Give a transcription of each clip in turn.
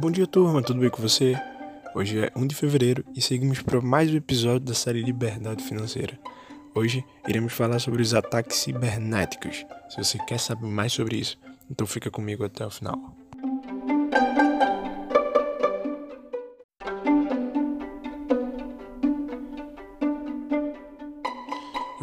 Bom dia, turma, tudo bem com você? Hoje é 1 de fevereiro e seguimos para mais um episódio da série Liberdade Financeira. Hoje iremos falar sobre os ataques cibernéticos. Se você quer saber mais sobre isso, então fica comigo até o final.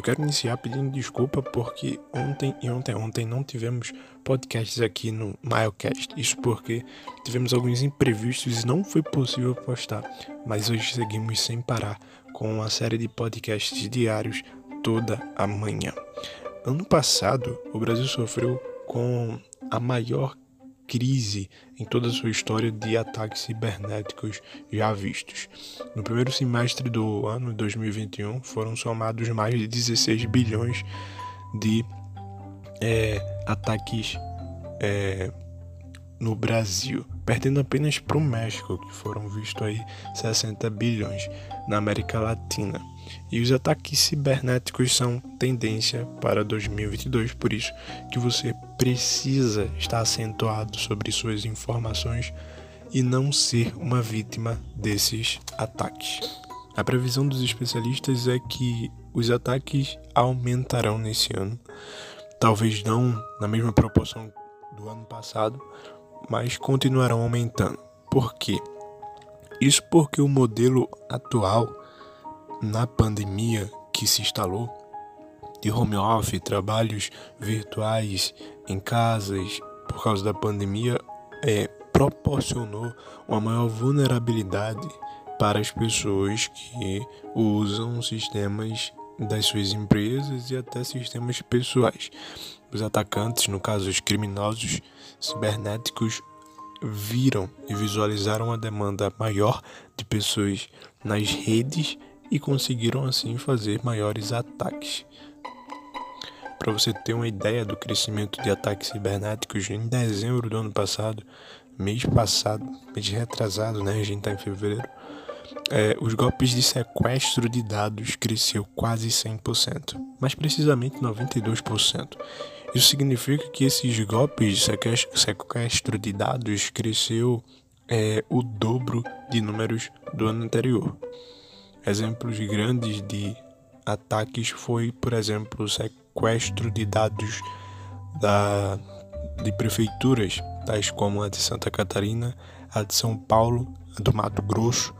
Quero iniciar pedindo desculpa porque ontem e ontem ontem não tivemos podcasts aqui no Milecast. Isso porque tivemos alguns imprevistos e não foi possível postar. Mas hoje seguimos sem parar com uma série de podcasts diários toda a manhã. Ano passado, o Brasil sofreu com a maior crise em toda a sua história de ataques cibernéticos já vistos. No primeiro semestre do ano 2021, foram somados mais de 16 bilhões de é, ataques é, no Brasil, perdendo apenas para o México, que foram vistos aí 60 bilhões na América Latina. E os ataques cibernéticos são tendência para 2022, por isso que você precisa estar acentuado sobre suas informações e não ser uma vítima desses ataques. A previsão dos especialistas é que os ataques aumentarão nesse ano, talvez não na mesma proporção do ano passado, mas continuarão aumentando. Por quê? Isso porque o modelo atual na pandemia que se instalou de home office, trabalhos virtuais em casas por causa da pandemia, é, proporcionou uma maior vulnerabilidade para as pessoas que usam sistemas das suas empresas e até sistemas pessoais. Os atacantes, no caso os criminosos cibernéticos, viram e visualizaram a demanda maior de pessoas nas redes e conseguiram assim fazer maiores ataques. Para você ter uma ideia do crescimento de ataques cibernéticos, em dezembro do ano passado, mês passado, mês retrasado, né? A gente está em fevereiro. É, os golpes de sequestro de dados cresceu quase 100%, mais precisamente 92%. Isso significa que esses golpes de sequestro de dados cresceu é, o dobro de números do ano anterior. Exemplos grandes de ataques foi, por exemplo, o sequestro de dados da, de prefeituras, tais como a de Santa Catarina, a de São Paulo, a do Mato Grosso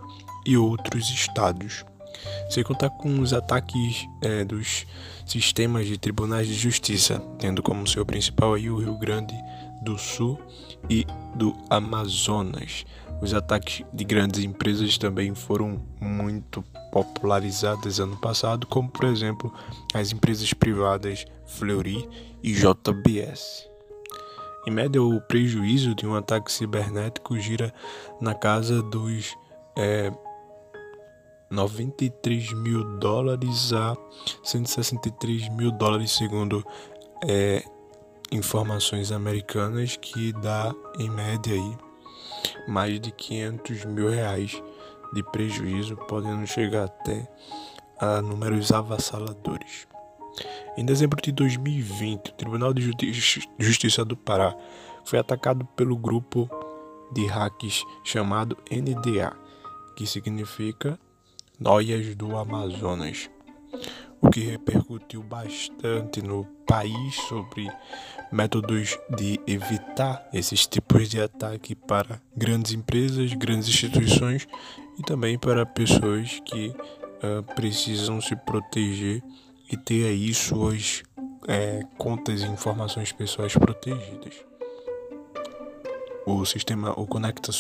e outros estados. Sem contar com os ataques é, dos sistemas de tribunais de justiça, tendo como seu principal aí o Rio Grande do Sul e do Amazonas. Os ataques de grandes empresas também foram muito popularizadas ano passado, como por exemplo as empresas privadas Fleury e JBS. Em média, o prejuízo de um ataque cibernético gira na casa dos é, 93 mil dólares a 163 mil dólares, segundo é, informações americanas, que dá em média aí mais de 500 mil reais de prejuízo, podendo chegar até a números avassaladores. Em dezembro de 2020, o Tribunal de Justiça do Pará foi atacado pelo grupo de hacks chamado NDA, que significa Noias do Amazonas, o que repercutiu bastante no país sobre métodos de evitar esses tipos de ataque para grandes empresas, grandes instituições e também para pessoas que uh, precisam se proteger e ter aí suas é, contas e informações pessoais protegidas. O sistema, o Conecta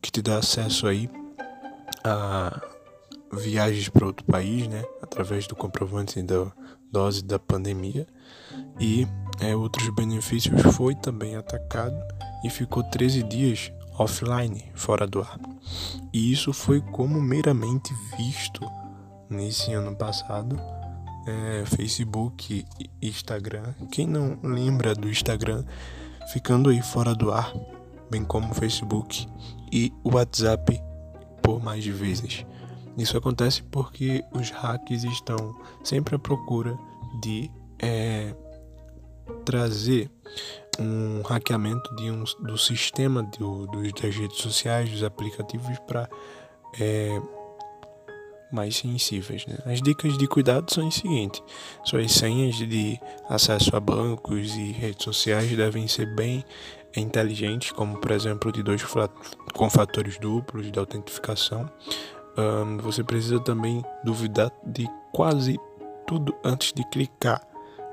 que te dá acesso aí a viagens para outro país, né, através do comprovante da dose da pandemia e é, outros benefícios, foi também atacado e ficou 13 dias offline, fora do ar. E isso foi como meramente visto nesse ano passado. É, Facebook e Instagram. Quem não lembra do Instagram ficando aí fora do ar, bem como Facebook e WhatsApp por mais vezes. Isso acontece porque os hacks estão sempre à procura de é, trazer um hackeamento de um, do sistema do, do, das redes sociais, dos aplicativos para é, mais sensíveis. Né? As dicas de cuidado são as seguintes: suas senhas de acesso a bancos e redes sociais devem ser bem inteligentes, como por exemplo de dois com fatores duplos de autentificação. Um, você precisa também duvidar de quase tudo antes de clicar,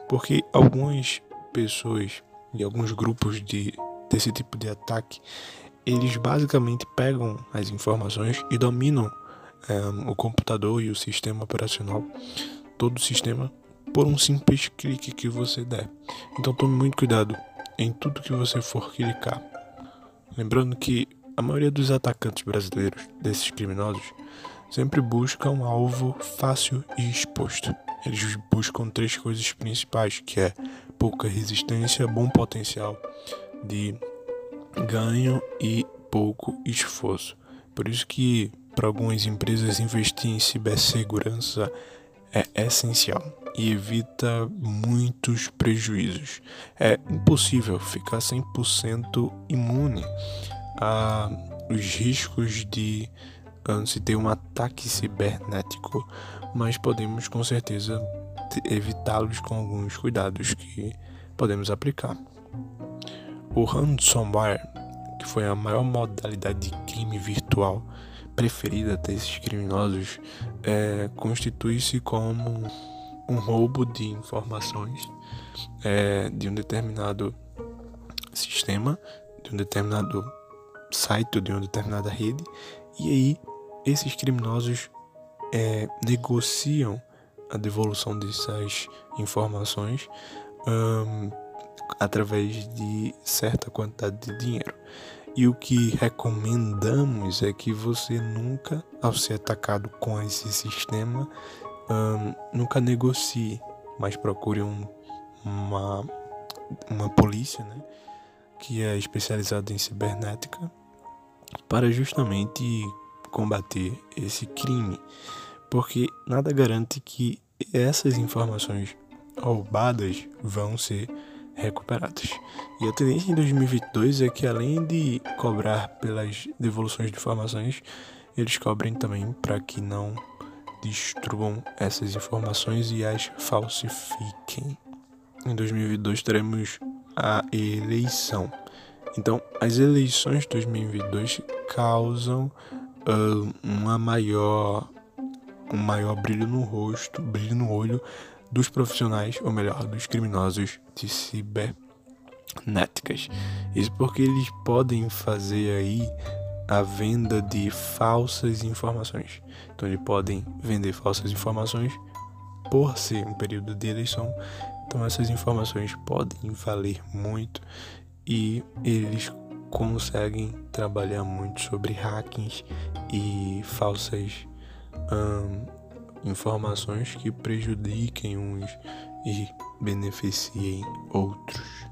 porque algumas pessoas e alguns grupos de, desse tipo de ataque eles basicamente pegam as informações e dominam um, o computador e o sistema operacional, todo o sistema, por um simples clique que você der. Então tome muito cuidado em tudo que você for clicar. Lembrando que a maioria dos atacantes brasileiros, desses criminosos, sempre busca um alvo fácil e exposto. Eles buscam três coisas principais, que é pouca resistência, bom potencial de ganho e pouco esforço. Por isso que para algumas empresas investir em cibersegurança é essencial e evita muitos prejuízos. É impossível ficar 100% imune a os riscos de se ter um ataque cibernético, mas podemos com certeza evitá-los com alguns cuidados que podemos aplicar. O ransomware, que foi a maior modalidade de crime virtual preferida desses criminosos, é, constitui-se como um roubo de informações é, de um determinado sistema, de um determinado site, de uma determinada rede, e aí esses criminosos é, negociam a devolução dessas informações um, através de certa quantidade de dinheiro. E o que recomendamos é que você nunca, ao ser atacado com esse sistema, um, nunca negocie, mas procure um, uma, uma polícia, né, que é especializada em cibernética, para justamente combater esse crime, porque nada garante que essas informações roubadas vão ser recuperadas. E a tendência em 2022 é que além de cobrar pelas devoluções de informações, eles cobrem também para que não destruam essas informações e as falsifiquem. Em 2022 teremos a eleição. Então, as eleições de 2022 causam uh, uma maior um maior brilho no rosto, brilho no olho dos profissionais, ou melhor, dos criminosos de cibernéticas. Isso porque eles podem fazer aí a venda de falsas informações. Então eles podem vender falsas informações por ser um período de eleição. Então essas informações podem valer muito e eles conseguem trabalhar muito sobre hackings e falsas informações que prejudiquem uns e beneficiem outros.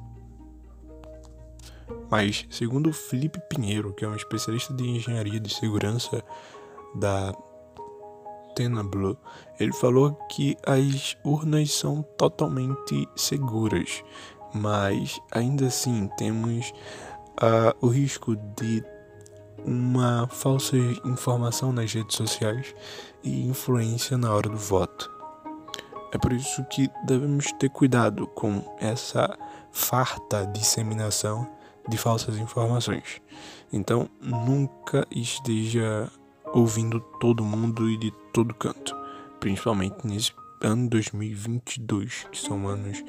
Mas, segundo Felipe Pinheiro, que é um especialista de engenharia de segurança da Tenablu, ele falou que as urnas são totalmente seguras, mas ainda assim temos uh, o risco de uma falsa informação nas redes sociais e influência na hora do voto. É por isso que devemos ter cuidado com essa farta disseminação de falsas informações. Então, nunca esteja ouvindo todo mundo e de todo canto, principalmente nesse ano 2022, que são anos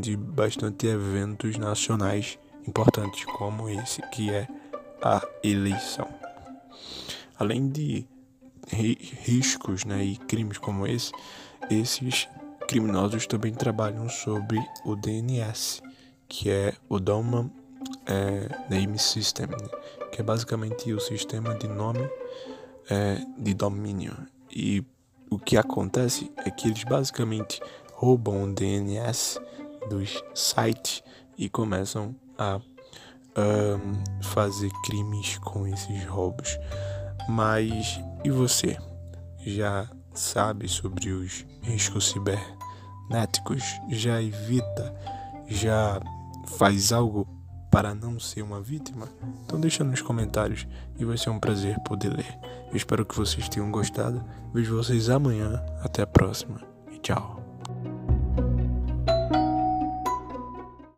de bastante eventos nacionais importantes como esse que é a eleição. Além de riscos né, e crimes como esse, esses criminosos também trabalham sobre o DNS, que é o Domain é, Name System, né, que é basicamente o sistema de nome é, de domínio. E o que acontece é que eles basicamente roubam o DNS dos sites e começam a um, fazer crimes com esses roubos. Mas e você? Já sabe sobre os riscos cibernéticos? Já evita? Já faz algo para não ser uma vítima? Então deixa nos comentários e vai ser um prazer poder ler. Eu espero que vocês tenham gostado. Vejo vocês amanhã. Até a próxima e tchau.